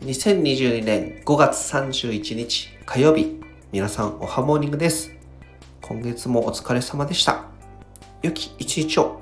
2022年5月31日火曜日、皆さんおはモーニングです。今月もお疲れ様でした。良き一日を。